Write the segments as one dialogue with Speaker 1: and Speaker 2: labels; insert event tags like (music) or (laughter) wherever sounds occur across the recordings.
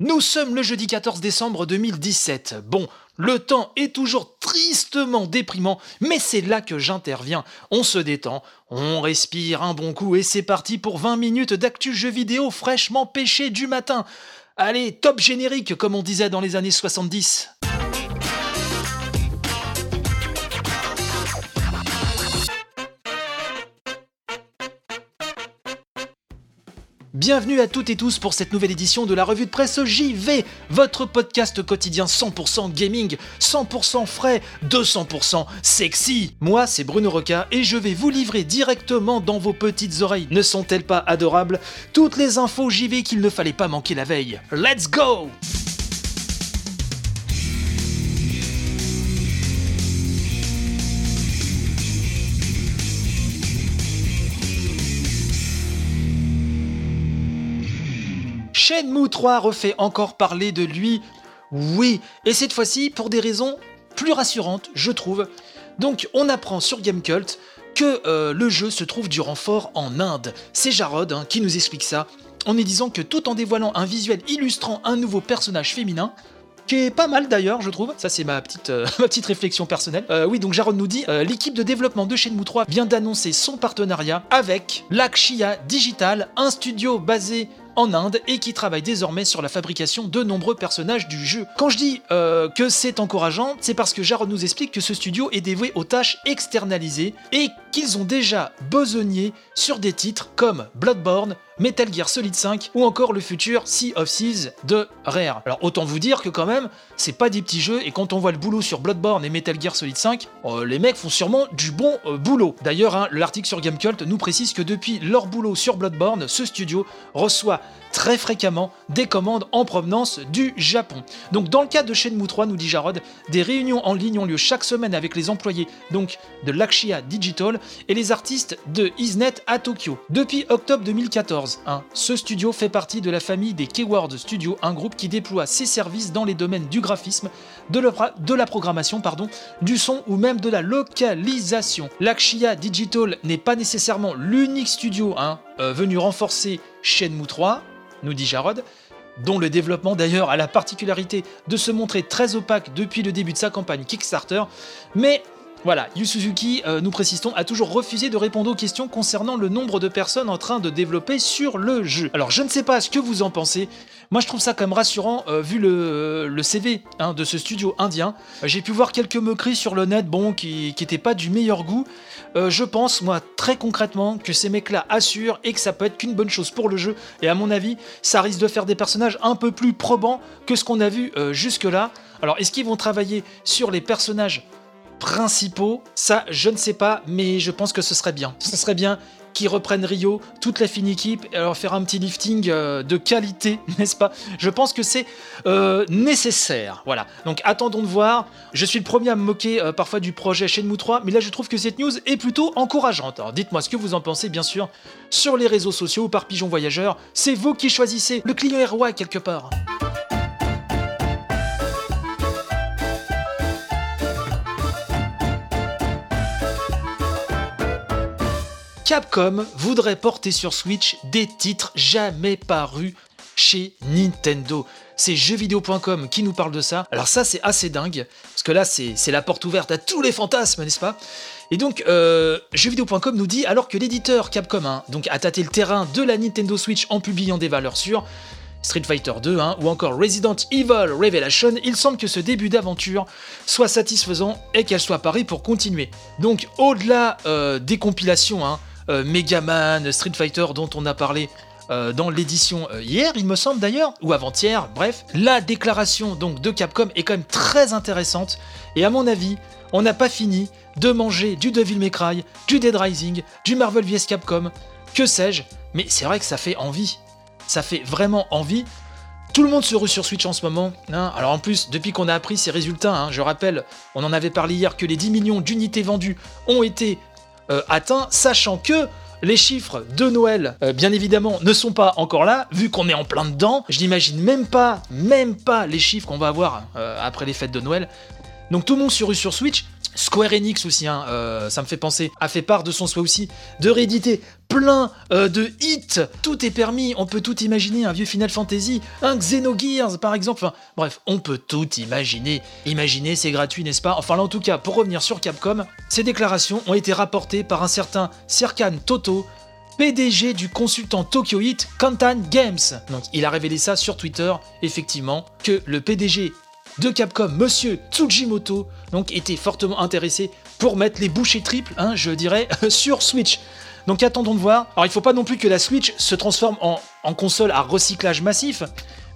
Speaker 1: Nous sommes le jeudi 14 décembre 2017. Bon, le temps est toujours tristement déprimant, mais c'est là que j'interviens. On se détend, on respire un bon coup et c'est parti pour 20 minutes d'actu jeux vidéo fraîchement pêché du matin. Allez, top générique comme on disait dans les années 70. Bienvenue à toutes et tous pour cette nouvelle édition de la revue de presse JV, votre podcast quotidien 100% gaming, 100% frais, 200% sexy. Moi, c'est Bruno Roca et je vais vous livrer directement dans vos petites oreilles. Ne sont-elles pas adorables? Toutes les infos JV qu'il ne fallait pas manquer la veille. Let's go Shenmue 3 refait encore parler de lui, oui, et cette fois-ci pour des raisons plus rassurantes, je trouve. Donc on apprend sur Gamecult que euh, le jeu se trouve du renfort en Inde. C'est Jarod hein, qui nous explique ça, en nous disant que tout en dévoilant un visuel illustrant un nouveau personnage féminin, qui est pas mal d'ailleurs, je trouve. Ça, c'est ma petite, euh, (laughs) petite réflexion personnelle. Euh, oui, donc Jarod nous dit l'équipe de développement de Shenmue 3 vient d'annoncer son partenariat avec Lakshya Digital, un studio basé en Inde et qui travaille désormais sur la fabrication de nombreux personnages du jeu. Quand je dis euh, que c'est encourageant, c'est parce que Jarod nous explique que ce studio est dévoué aux tâches externalisées et qu'ils ont déjà besogné sur des titres comme Bloodborne, Metal Gear Solid 5 ou encore le futur Sea of Thieves de Rare. Alors autant vous dire que quand même, c'est pas des petits jeux et quand on voit le boulot sur Bloodborne et Metal Gear Solid 5, euh, les mecs font sûrement du bon euh, boulot. D'ailleurs, hein, l'article sur Gamecult nous précise que depuis leur boulot sur Bloodborne, ce studio reçoit très fréquemment des commandes en provenance du Japon. Donc dans le cas de Shenmue 3, nous dit Jarod, des réunions en ligne ont lieu chaque semaine avec les employés donc de Lakshya Digital et les artistes de Isnet à Tokyo. Depuis octobre 2014, ce studio fait partie de la famille des Keyword Studios, un groupe qui déploie ses services dans les domaines du graphisme, de, la programmation, du son ou même de la localisation. Lakshya Digital n'est pas nécessairement l'unique studio hein, euh, venu renforcer Shenmue 3, nous dit Jarod, dont le développement d'ailleurs a la particularité de se montrer très opaque depuis le début de sa campagne Kickstarter, mais voilà, Yu Suzuki, euh, nous précisons, a toujours refusé de répondre aux questions concernant le nombre de personnes en train de développer sur le jeu. Alors je ne sais pas ce que vous en pensez, moi je trouve ça quand même rassurant euh, vu le, CV hein, de ce studio indien. J'ai pu voir quelques moqueries sur le net, bon, qui n'étaient pas du meilleur goût. Euh, je pense, moi, très concrètement, que ces mecs-là assurent et que ça peut être qu'une bonne chose pour le jeu. Et à mon avis, ça risque de faire des personnages un peu plus probants que ce qu'on a vu jusque-là. Alors, est-ce qu'ils vont travailler sur les personnages principaux, ça je ne sais pas, mais je pense que ce serait bien. Ce serait bien qu'ils reprennent Rio, toute la fine équipe, et leur faire un petit lifting euh, de qualité, (laughs) n'est-ce pas? Je pense que c'est euh, nécessaire. Voilà. Donc attendons de voir. Je suis le premier à me moquer euh, parfois du projet Shenmue 3, mais là je trouve que cette news est plutôt encourageante. Alors dites-moi ce que vous en pensez, bien sûr, sur les réseaux sociaux ou par Pigeon Voyageur. C'est vous qui choisissez. Le client roi quelque part. Capcom voudrait porter sur Switch des titres jamais parus chez Nintendo. C'est jeuxvideo.com qui nous parle de ça. Alors ça c'est assez dingue, parce que là c'est la porte ouverte à tous les fantasmes, n'est-ce pas? Et donc euh, jeuxvideo.com nous dit, alors que l'éditeur Capcom hein, donc, a tâté le terrain de la Nintendo Switch en publiant des valeurs sûres, Street Fighter 2 hein, ou encore Resident Evil Revelation, il semble que ce début d'aventure soit satisfaisant et qu'elle soit parée pour continuer. Donc au-delà euh, des compilations, hein, euh, Megaman, Street Fighter dont on a parlé euh, dans l'édition euh, hier, il me semble d'ailleurs, ou avant-hier, bref. La déclaration donc de Capcom est quand même très intéressante, et à mon avis, on n'a pas fini de manger du Devil May Cry, du Dead Rising, du Marvel vs Capcom, que sais-je, mais c'est vrai que ça fait envie. Ça fait vraiment envie. Tout le monde se rue sur Switch en ce moment. Hein. Alors en plus, depuis qu'on a appris ces résultats, hein, je rappelle, on en avait parlé hier que les 10 millions d'unités vendues ont été euh, atteint, sachant que les chiffres de Noël, euh, bien évidemment, ne sont pas encore là, vu qu'on est en plein dedans. Je n'imagine même pas, même pas les chiffres qu'on va avoir euh, après les fêtes de Noël. Donc tout le monde sur sur Switch. Square Enix aussi, hein, euh, ça me fait penser, a fait part de son souhait aussi de rééditer plein euh, de hits. Tout est permis, on peut tout imaginer, un vieux Final Fantasy, un Xenogears par exemple. Bref, on peut tout imaginer. Imaginer, c'est gratuit, n'est-ce pas? Enfin là, en tout cas, pour revenir sur Capcom, ces déclarations ont été rapportées par un certain Serkan Toto, PDG du consultant Tokyo Hit Kantan Games. Donc il a révélé ça sur Twitter, effectivement, que le PDG de Capcom, Monsieur Tsujimoto, donc était fortement intéressé pour mettre les bouchées triples, hein, je dirais, (laughs) sur Switch. Donc attendons de voir. Alors il faut pas non plus que la Switch se transforme en, en console à recyclage massif,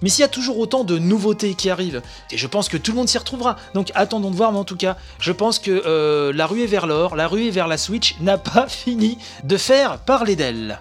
Speaker 1: mais s'il y a toujours autant de nouveautés qui arrivent, et je pense que tout le monde s'y retrouvera, donc attendons de voir, mais en tout cas, je pense que euh, la ruée vers l'or, la ruée vers la Switch n'a pas (laughs) fini de faire parler d'elle.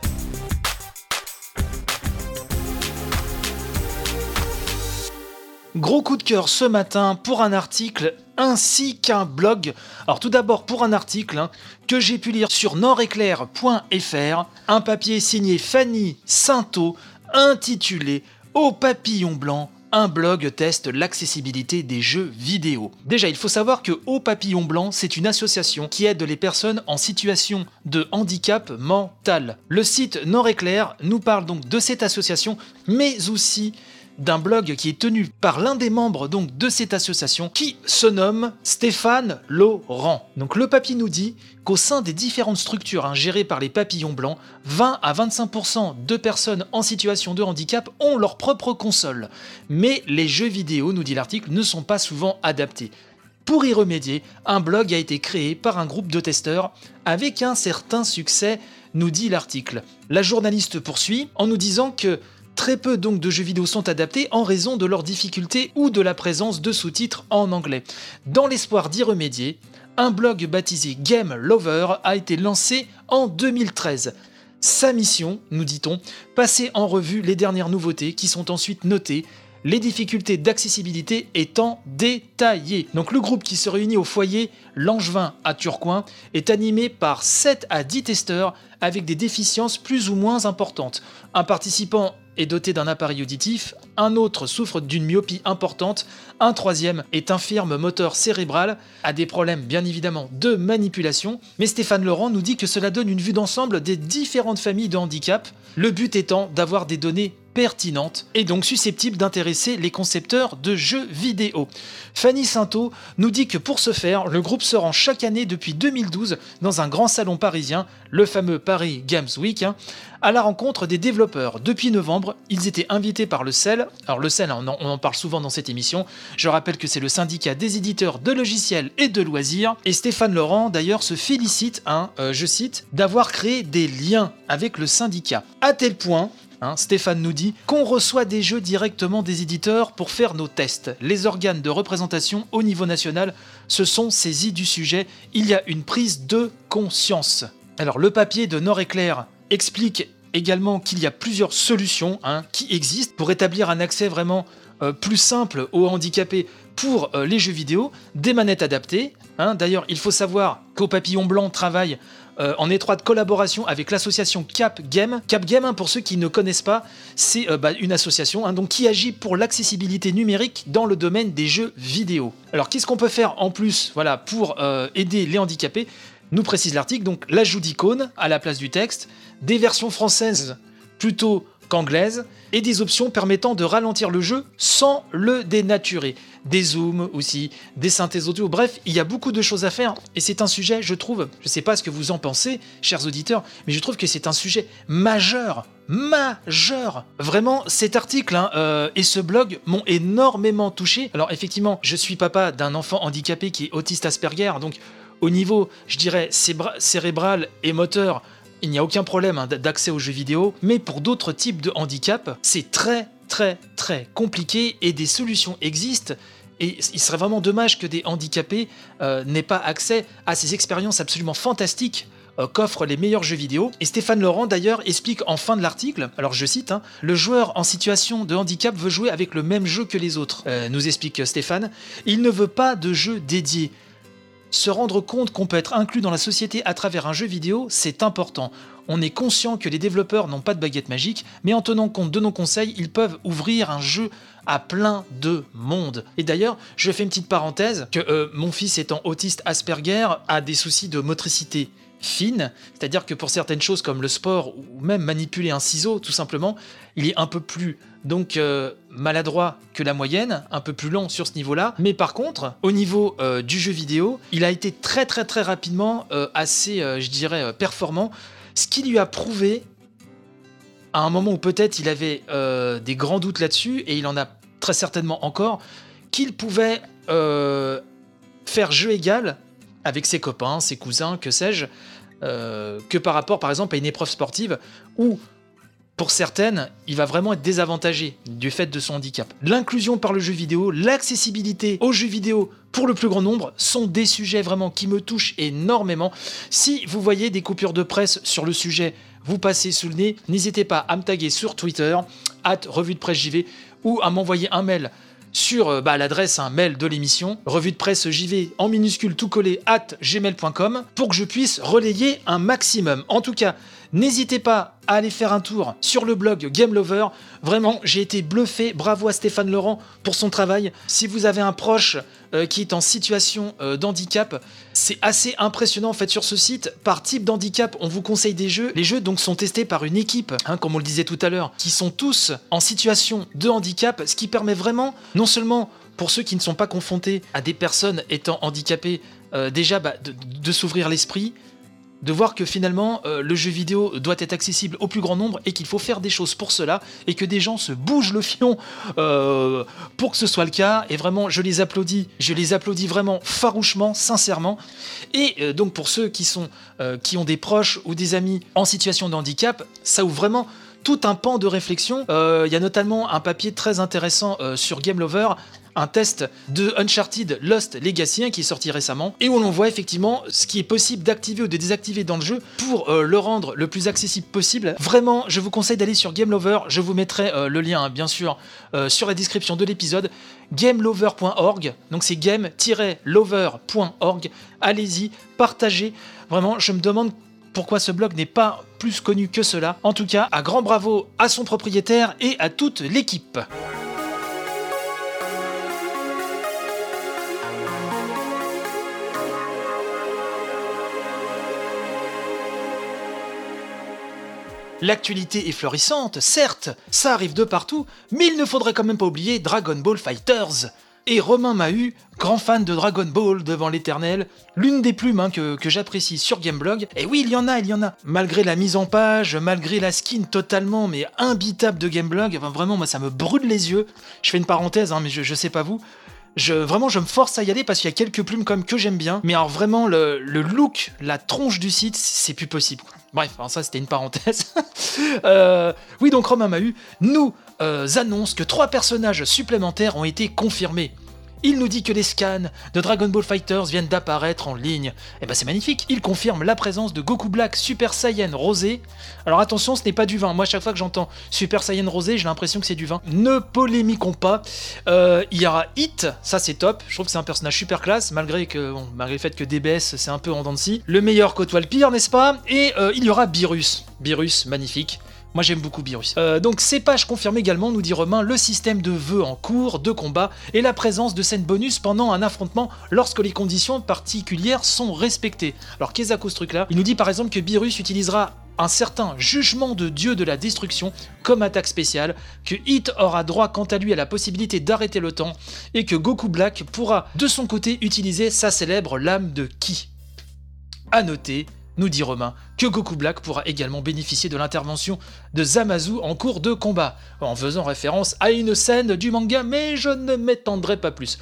Speaker 1: Gros coup de cœur ce matin pour un article ainsi qu'un blog. Alors tout d'abord pour un article hein, que j'ai pu lire sur nordéclair.fr, un papier signé Fanny Sainteau intitulé Au papillon blanc, un blog teste l'accessibilité des jeux vidéo. Déjà, il faut savoir que Au Papillon Blanc, c'est une association qui aide les personnes en situation de handicap mental. Le site Nord-Éclair nous parle donc de cette association, mais aussi d'un blog qui est tenu par l'un des membres donc de cette association qui se nomme Stéphane Laurent. Donc le papier nous dit qu'au sein des différentes structures hein, gérées par les papillons blancs, 20 à 25% de personnes en situation de handicap ont leur propre console. Mais les jeux vidéo, nous dit l'article, ne sont pas souvent adaptés. Pour y remédier, un blog a été créé par un groupe de testeurs avec un certain succès, nous dit l'article. La journaliste poursuit en nous disant que Très peu donc de jeux vidéo sont adaptés en raison de leur difficulté ou de la présence de sous-titres en anglais. Dans l'espoir d'y remédier, un blog baptisé Game Lover a été lancé en 2013. Sa mission, nous dit-on, passer en revue les dernières nouveautés qui sont ensuite notées, les difficultés d'accessibilité étant détaillées. Donc le groupe qui se réunit au foyer Langevin à Turcoing est animé par 7 à 10 testeurs avec des déficiences plus ou moins importantes. Un participant est doté d'un appareil auditif, un autre souffre d'une myopie importante, un troisième est infirme moteur cérébral, a des problèmes bien évidemment de manipulation, mais Stéphane Laurent nous dit que cela donne une vue d'ensemble des différentes familles de handicap, le but étant d'avoir des données pertinentes et donc susceptibles d'intéresser les concepteurs de jeux vidéo. Fanny Sainteau nous dit que pour ce faire, le groupe se rend chaque année depuis 2012 dans un grand salon parisien, le fameux Paris Games Week, hein, à la rencontre des développeurs. Depuis novembre, ils étaient invités par le CEL. Alors le CEL, on en, parle souvent dans cette émission. Je rappelle que c'est le syndicat des éditeurs de logiciels et de loisirs. Et Stéphane Laurent, d'ailleurs, se félicite, hein, euh, je cite, d'avoir créé des liens avec le syndicat. À tel point Hein, Stéphane nous dit qu'on reçoit des jeux directement des éditeurs pour faire nos tests. Les organes de représentation au niveau national se sont saisis du sujet. Il y a une prise de conscience. Alors le papier de Nord Éclair explique également qu'il y a plusieurs solutions hein, qui existent pour établir un accès vraiment euh, plus simple aux handicapés pour euh, les jeux vidéo, des manettes adaptées. Hein. D'ailleurs, il faut savoir qu'au Papillon Blanc travaille euh, en étroite collaboration avec l'association Cap Game. Cap Game, hein, pour ceux qui ne connaissent pas, c'est euh, bah, une association hein, donc, qui agit pour l'accessibilité numérique dans le domaine des jeux vidéo. Alors qu'est-ce qu'on peut faire en plus voilà, pour euh, aider les handicapés? Nous précise l'article, donc l'ajout d'icônes à la place du texte, des versions françaises plutôt qu'anglaise, et des options permettant de ralentir le jeu sans le dénaturer. Des zooms aussi, des synthèses audio, bref, il y a beaucoup de choses à faire, et c'est un sujet, je trouve, je ne sais pas ce que vous en pensez, chers auditeurs, mais je trouve que c'est un sujet majeur, majeur. Vraiment, cet article hein, euh, et ce blog m'ont énormément touché. Alors effectivement, je suis papa d'un enfant handicapé qui est autiste Asperger, donc au niveau, je dirais, cérébral et moteur, il n'y a aucun problème hein, d'accès aux jeux vidéo, mais pour d'autres types de handicap, c'est très très très compliqué et des solutions existent. Et il serait vraiment dommage que des handicapés euh, n'aient pas accès à ces expériences absolument fantastiques euh, qu'offrent les meilleurs jeux vidéo. Et Stéphane Laurent d'ailleurs explique en fin de l'article, alors je cite, hein, le joueur en situation de handicap veut jouer avec le même jeu que les autres, euh, nous explique Stéphane, il ne veut pas de jeu dédié. Se rendre compte qu'on peut être inclus dans la société à travers un jeu vidéo, c'est important. on est conscient que les développeurs n'ont pas de baguette magique, mais en tenant compte de nos conseils, ils peuvent ouvrir un jeu à plein de monde. Et d'ailleurs, je fais une petite parenthèse, que euh, mon fils étant autiste Asperger a des soucis de motricité fine, c'est-à-dire que pour certaines choses comme le sport ou même manipuler un ciseau tout simplement, il est un peu plus donc euh, maladroit que la moyenne, un peu plus lent sur ce niveau-là, mais par contre, au niveau euh, du jeu vidéo, il a été très très très rapidement euh, assez, je dirais, performant, ce qui lui a prouvé à un moment où peut-être il avait des grands doutes là-dessus, et il en a très certainement encore, qu'il pouvait faire jeu égal avec ses copains, ses cousins, que sais-je, euh, que par rapport par exemple à une épreuve sportive où pour certaines, il va vraiment être désavantagé du fait de son handicap. L'inclusion par le jeu vidéo, l'accessibilité aux jeux vidéo pour le plus grand nombre sont des sujets vraiment qui me touchent énormément. Si vous voyez des coupures de presse sur le sujet vous passez sous le nez, n'hésitez pas à me taguer sur Twitter, at revue de presse JV, ou à m'envoyer un mail sur euh, bah, l'adresse un mail de l'émission, revue de presse JV en minuscule tout collé at gmail.com pour que je puisse relayer un maximum. En tout cas, N'hésitez pas à aller faire un tour sur le blog Game Lover. Vraiment, j'ai été bluffé. Bravo à Stéphane Laurent pour son travail. Si vous avez un proche euh, qui est en situation euh, d'handicap, c'est assez impressionnant en fait sur ce site. Par type d'handicap, on vous conseille des jeux. Les jeux donc sont testés par une équipe, hein, comme on le disait tout à l'heure, qui sont tous en situation de handicap, ce qui permet vraiment non seulement pour ceux qui ne sont pas confrontés à des personnes étant handicapées, euh, déjà bah, de s'ouvrir l'esprit, de voir que finalement euh, le jeu vidéo doit être accessible au plus grand nombre et qu'il faut faire des choses pour cela et que des gens se bougent le fion euh, pour que ce soit le cas. Et vraiment je les applaudis. Je les applaudis vraiment farouchement sincèrement. Et euh, donc pour ceux qui sont qui ont des proches ou des amis en situation de handicap ça ouvre vraiment tout un pan de réflexion. Il y a notamment un papier très intéressant sur Game Lover un test de Uncharted Lost Legacy hein, qui est sorti récemment et où l'on voit effectivement ce qui est possible d'activer ou de désactiver dans le jeu pour euh, le rendre le plus accessible possible. Vraiment, je vous conseille d'aller sur Game Lover. Je vous mettrai euh, le lien, hein, bien sûr, euh, sur la description de l'épisode. gamelover.org. Donc c'est game-lover.org. Allez-y, partagez. Vraiment, je me demande pourquoi ce blog n'est pas plus connu que cela. En tout cas, un grand bravo à son propriétaire et à toute l'équipe. L'actualité est florissante, certes, ça arrive de partout, mais il ne faudrait quand même pas oublier Dragon Ball Fighters. Et Romain Mahut, grand fan de Dragon Ball devant l'éternel, l'une des plumes hein, que, j'apprécie sur Gameblog. Et oui, il y en a, il y en a. Malgré la mise en page, malgré la skin totalement mais imbitable de Gameblog, vraiment, moi ça me brûle les yeux. Je fais une parenthèse, hein, mais je, je sais pas vous. Vraiment, je me force à y aller parce qu'il y a quelques plumes comme que j'aime bien. Mais alors vraiment, le, look, la tronche du site, c'est plus possible. Bref, ça c'était une parenthèse. (laughs) Euh, oui, donc Romain Mahu nous euh, annonce que trois personnages supplémentaires ont été confirmés. Il nous dit que les scans de Dragon Ball Fighters viennent d'apparaître en ligne. Et eh ben c'est magnifique. Il confirme la présence de Goku Black Super Saiyan Rosé. Alors attention, ce n'est pas du vin. Moi, chaque fois que j'entends Super Saiyan Rosé, j'ai l'impression que c'est du vin. Ne polémiquons pas. Euh, il y aura Hit, ça c'est top. Je trouve que c'est un personnage super classe, malgré que malgré le fait que DBS c'est un peu en dents de. Le meilleur côtoie le pire, n'est-ce pas? Et euh, il y aura Beerus. Beerus, magnifique. Moi j'aime beaucoup Beerus. Euh, donc ces pages confirment également, nous dit Romain, le système de vœux en cours de combat et la présence de scènes bonus pendant un affrontement lorsque les conditions particulières sont respectées. Alors qu'est-ce que ce truc là Il nous dit par exemple que Beerus utilisera un certain jugement de dieu de la destruction comme attaque spéciale, que Hit aura droit quant à lui à la possibilité d'arrêter le temps, et que Goku Black pourra de son côté utiliser sa célèbre lame de Ki. A noter nous dit Romain, que Goku Black pourra également bénéficier de l'intervention de Zamazu en cours de combat, en faisant référence à une scène du manga, mais je ne m'étendrai pas plus.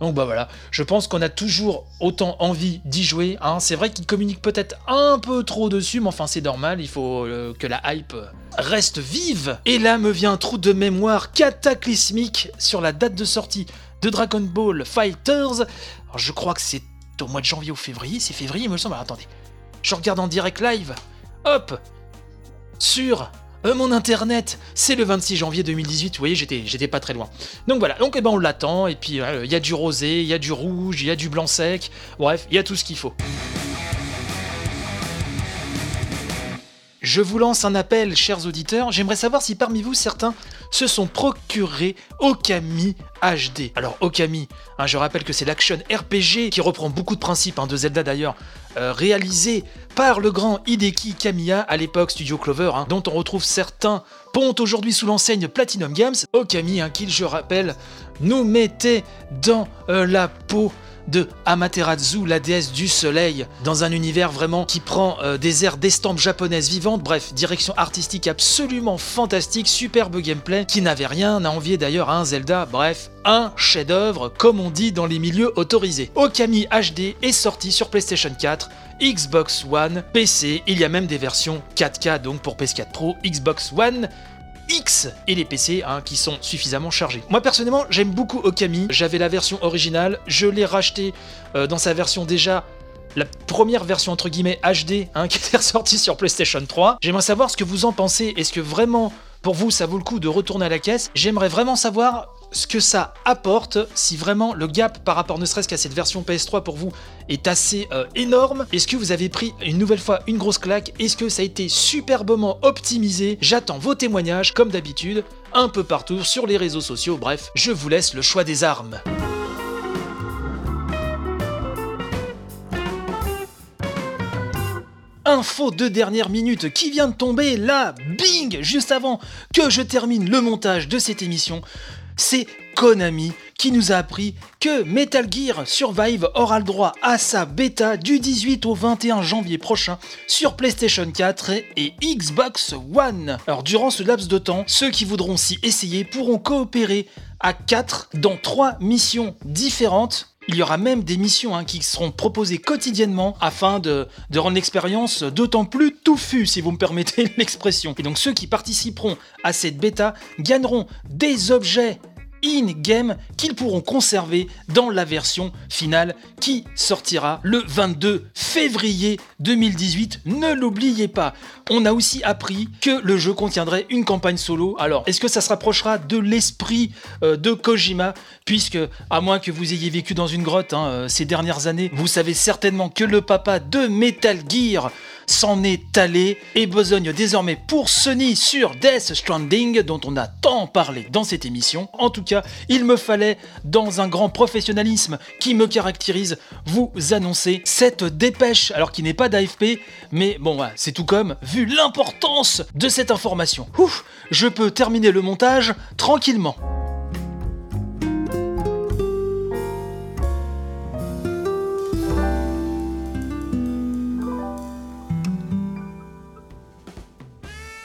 Speaker 1: Donc bah voilà, je pense qu'on a toujours autant envie d'y jouer. Hein. C'est vrai qu'il communique peut-être un peu trop dessus, mais enfin c'est normal, il faut euh, que la hype reste vive. Et là me vient un trou de mémoire cataclysmique sur la date de sortie de Dragon Ball Fighters. je crois que c'est au mois de janvier ou février, c'est février, il me semble. attendez, je regarde en direct live, hop, sur euh, mon internet, c'est le 26 janvier 2018, vous voyez, j'étais, pas très loin. Donc voilà, donc eh ben, on l'attend, et puis euh, il y a du rosé, il y a du rouge, il y a du blanc sec, bref, il y a tout ce qu'il faut. je vous lance un appel, chers auditeurs. J'aimerais savoir si parmi vous, certains se sont procurés Okami HD. Alors, Okami, hein, je rappelle que c'est l'action RPG qui reprend beaucoup de principes hein, de Zelda d'ailleurs, réalisé par le grand Hideki Kamiya à l'époque Studio Clover, hein, dont on retrouve certains pontes aujourd'hui sous l'enseigne Platinum Games. Okami, qui, je rappelle, nous mettait dans euh, la peau de Amaterasu, la déesse du soleil, dans un univers vraiment qui prend euh, des airs d'estampes japonaises vivantes, bref, direction artistique absolument fantastique, superbe gameplay, qui n'avait rien à envier d'ailleurs à un Zelda, bref, un chef-d'œuvre, comme on dit dans les milieux autorisés. Okami HD est sorti sur PlayStation 4, Xbox One, PC, il y a même des versions 4K donc pour PS4 Pro, Xbox One, X et les PC hein, qui sont suffisamment chargés. Moi personnellement, j'aime beaucoup Okami. J'avais la version originale, je l'ai racheté euh, dans sa version déjà la première version entre guillemets HD hein, (laughs) qui était ressortie sur PlayStation 3. J'aimerais savoir ce que vous en pensez. Est-ce que vraiment pour vous ça vaut le coup de retourner à la caisse? J'aimerais vraiment savoir ce que ça apporte, si vraiment le gap par rapport ne serait-ce qu'à cette version PS3 pour vous est assez euh, énorme. Est-ce que vous avez pris une nouvelle fois une grosse claque? Est-ce que ça a été superbement optimisé? J'attends vos témoignages comme d'habitude, un peu partout sur les réseaux sociaux. Bref, je vous laisse le choix des armes. info de dernière minute qui vient de tomber là, bing, juste avant que je termine le montage de cette émission c'est Konami qui nous a appris que Metal Gear Survive aura le droit à sa bêta du 18 au 21 janvier prochain sur PlayStation 4 et Xbox One. Alors durant ce laps de temps, ceux qui voudront s'y essayer pourront coopérer à 4 dans 3 missions différentes il y aura même des missions hein, qui seront proposées quotidiennement afin de, de rendre l'expérience d'autant plus touffue, si vous me permettez (laughs) l'expression. Et donc ceux qui participeront à cette bêta gagneront des objets in-game qu'ils pourront conserver dans la version finale qui sortira le 22 février 2018. Ne l'oubliez pas. On a aussi appris que le jeu contiendrait une campagne solo. Alors, est-ce que ça se rapprochera de l'esprit euh, de Kojima? Puisque, à moins que vous ayez vécu dans une grotte hein, euh, ces dernières années, vous savez certainement que le papa de Metal Gear s'en est allé et besogne désormais pour Sony sur Death Stranding dont on a tant parlé dans cette émission. En tout cas, il me fallait, dans un grand professionnalisme qui me caractérise, vous annoncer cette dépêche, alors qui n'est pas d'AFP, mais bon, c'est tout comme, vu l'importance de cette information. Ouf, je peux terminer le montage tranquillement.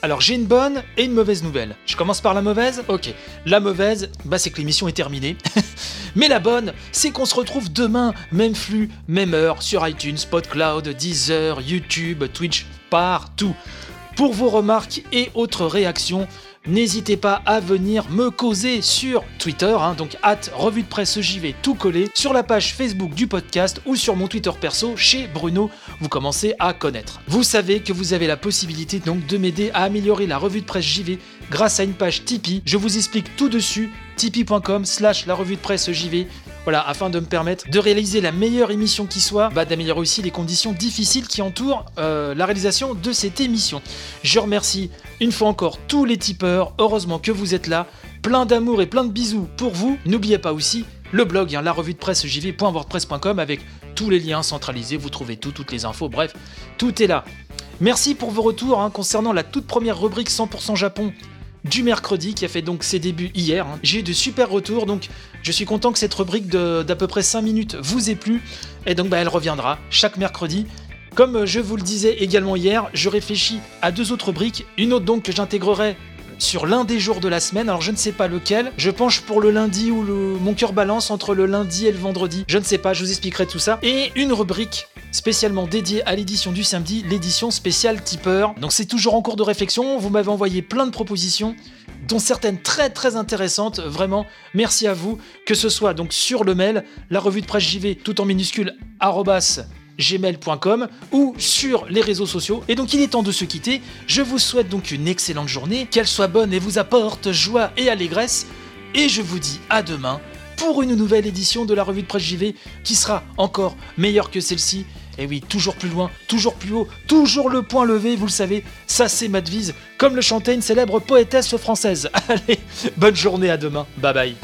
Speaker 1: Alors j'ai une bonne et une mauvaise nouvelle. Je commence par la mauvaise? Ok. La mauvaise, bah c'est que l'émission est terminée. (laughs) Mais la bonne, c'est qu'on se retrouve demain, même flux, même heure, sur iTunes, Spotcloud, Deezer, YouTube, Twitch, partout. Pour vos remarques et autres réactions, N'hésitez pas à venir me causer sur Twitter, hein, donc at revue de presse JV tout collé, sur la page Facebook du podcast ou sur mon Twitter perso chez Bruno, vous commencez à connaître. Vous savez que vous avez la possibilité donc de m'aider à améliorer la revue de presse JV grâce à une page Tipeee. Je vous explique tout dessus, tipeee.com slash la revue de presse JV. Voilà, afin de me permettre de réaliser la meilleure émission qui soit, bah, d'améliorer aussi les conditions difficiles qui entourent euh, la réalisation de cette émission. Je remercie une fois encore tous les tipeurs, heureusement que vous êtes là. Plein d'amour et plein de bisous pour vous. N'oubliez pas aussi le blog, hein, la revue de presse jv.wordpress.com avec tous les liens centralisés, vous trouvez tout, toutes les infos, bref, tout est là. Merci pour vos retours hein, concernant la toute première rubrique 100% Japon du mercredi qui a fait donc ses débuts hier. J'ai eu de super retours, donc je suis content que cette rubrique d'à peu près 5 minutes vous ait plu. Et donc bah, elle reviendra chaque mercredi. Comme je vous le disais également hier, je réfléchis à deux autres rubriques. Une autre donc que j'intégrerai sur l'un des jours de la semaine. Alors je ne sais pas lequel. Je penche pour le lundi ou le... mon cœur balance entre le lundi et le vendredi. Je ne sais pas, je vous expliquerai tout ça. Et une rubrique spécialement dédiée à l'édition du samedi, l'édition spéciale tipeur. Donc c'est toujours en cours de réflexion. Vous m'avez envoyé plein de propositions dont certaines très très intéressantes, vraiment, merci à vous, que ce soit donc sur le mail, la revue de presse JV, tout en minuscule, arrobas, gmail.com ou sur les réseaux sociaux. Et donc il est temps de se quitter. Je vous souhaite donc une excellente journée, qu'elle soit bonne et vous apporte joie et allégresse. Et je vous dis à demain pour une nouvelle édition de la revue de presse JV qui sera encore meilleure que celle-ci Et oui, toujours plus loin, toujours plus haut, toujours le point levé, vous le savez, ça c'est ma devise, comme le chantait une célèbre poétesse française. (laughs) Allez, bonne journée à demain, bye bye.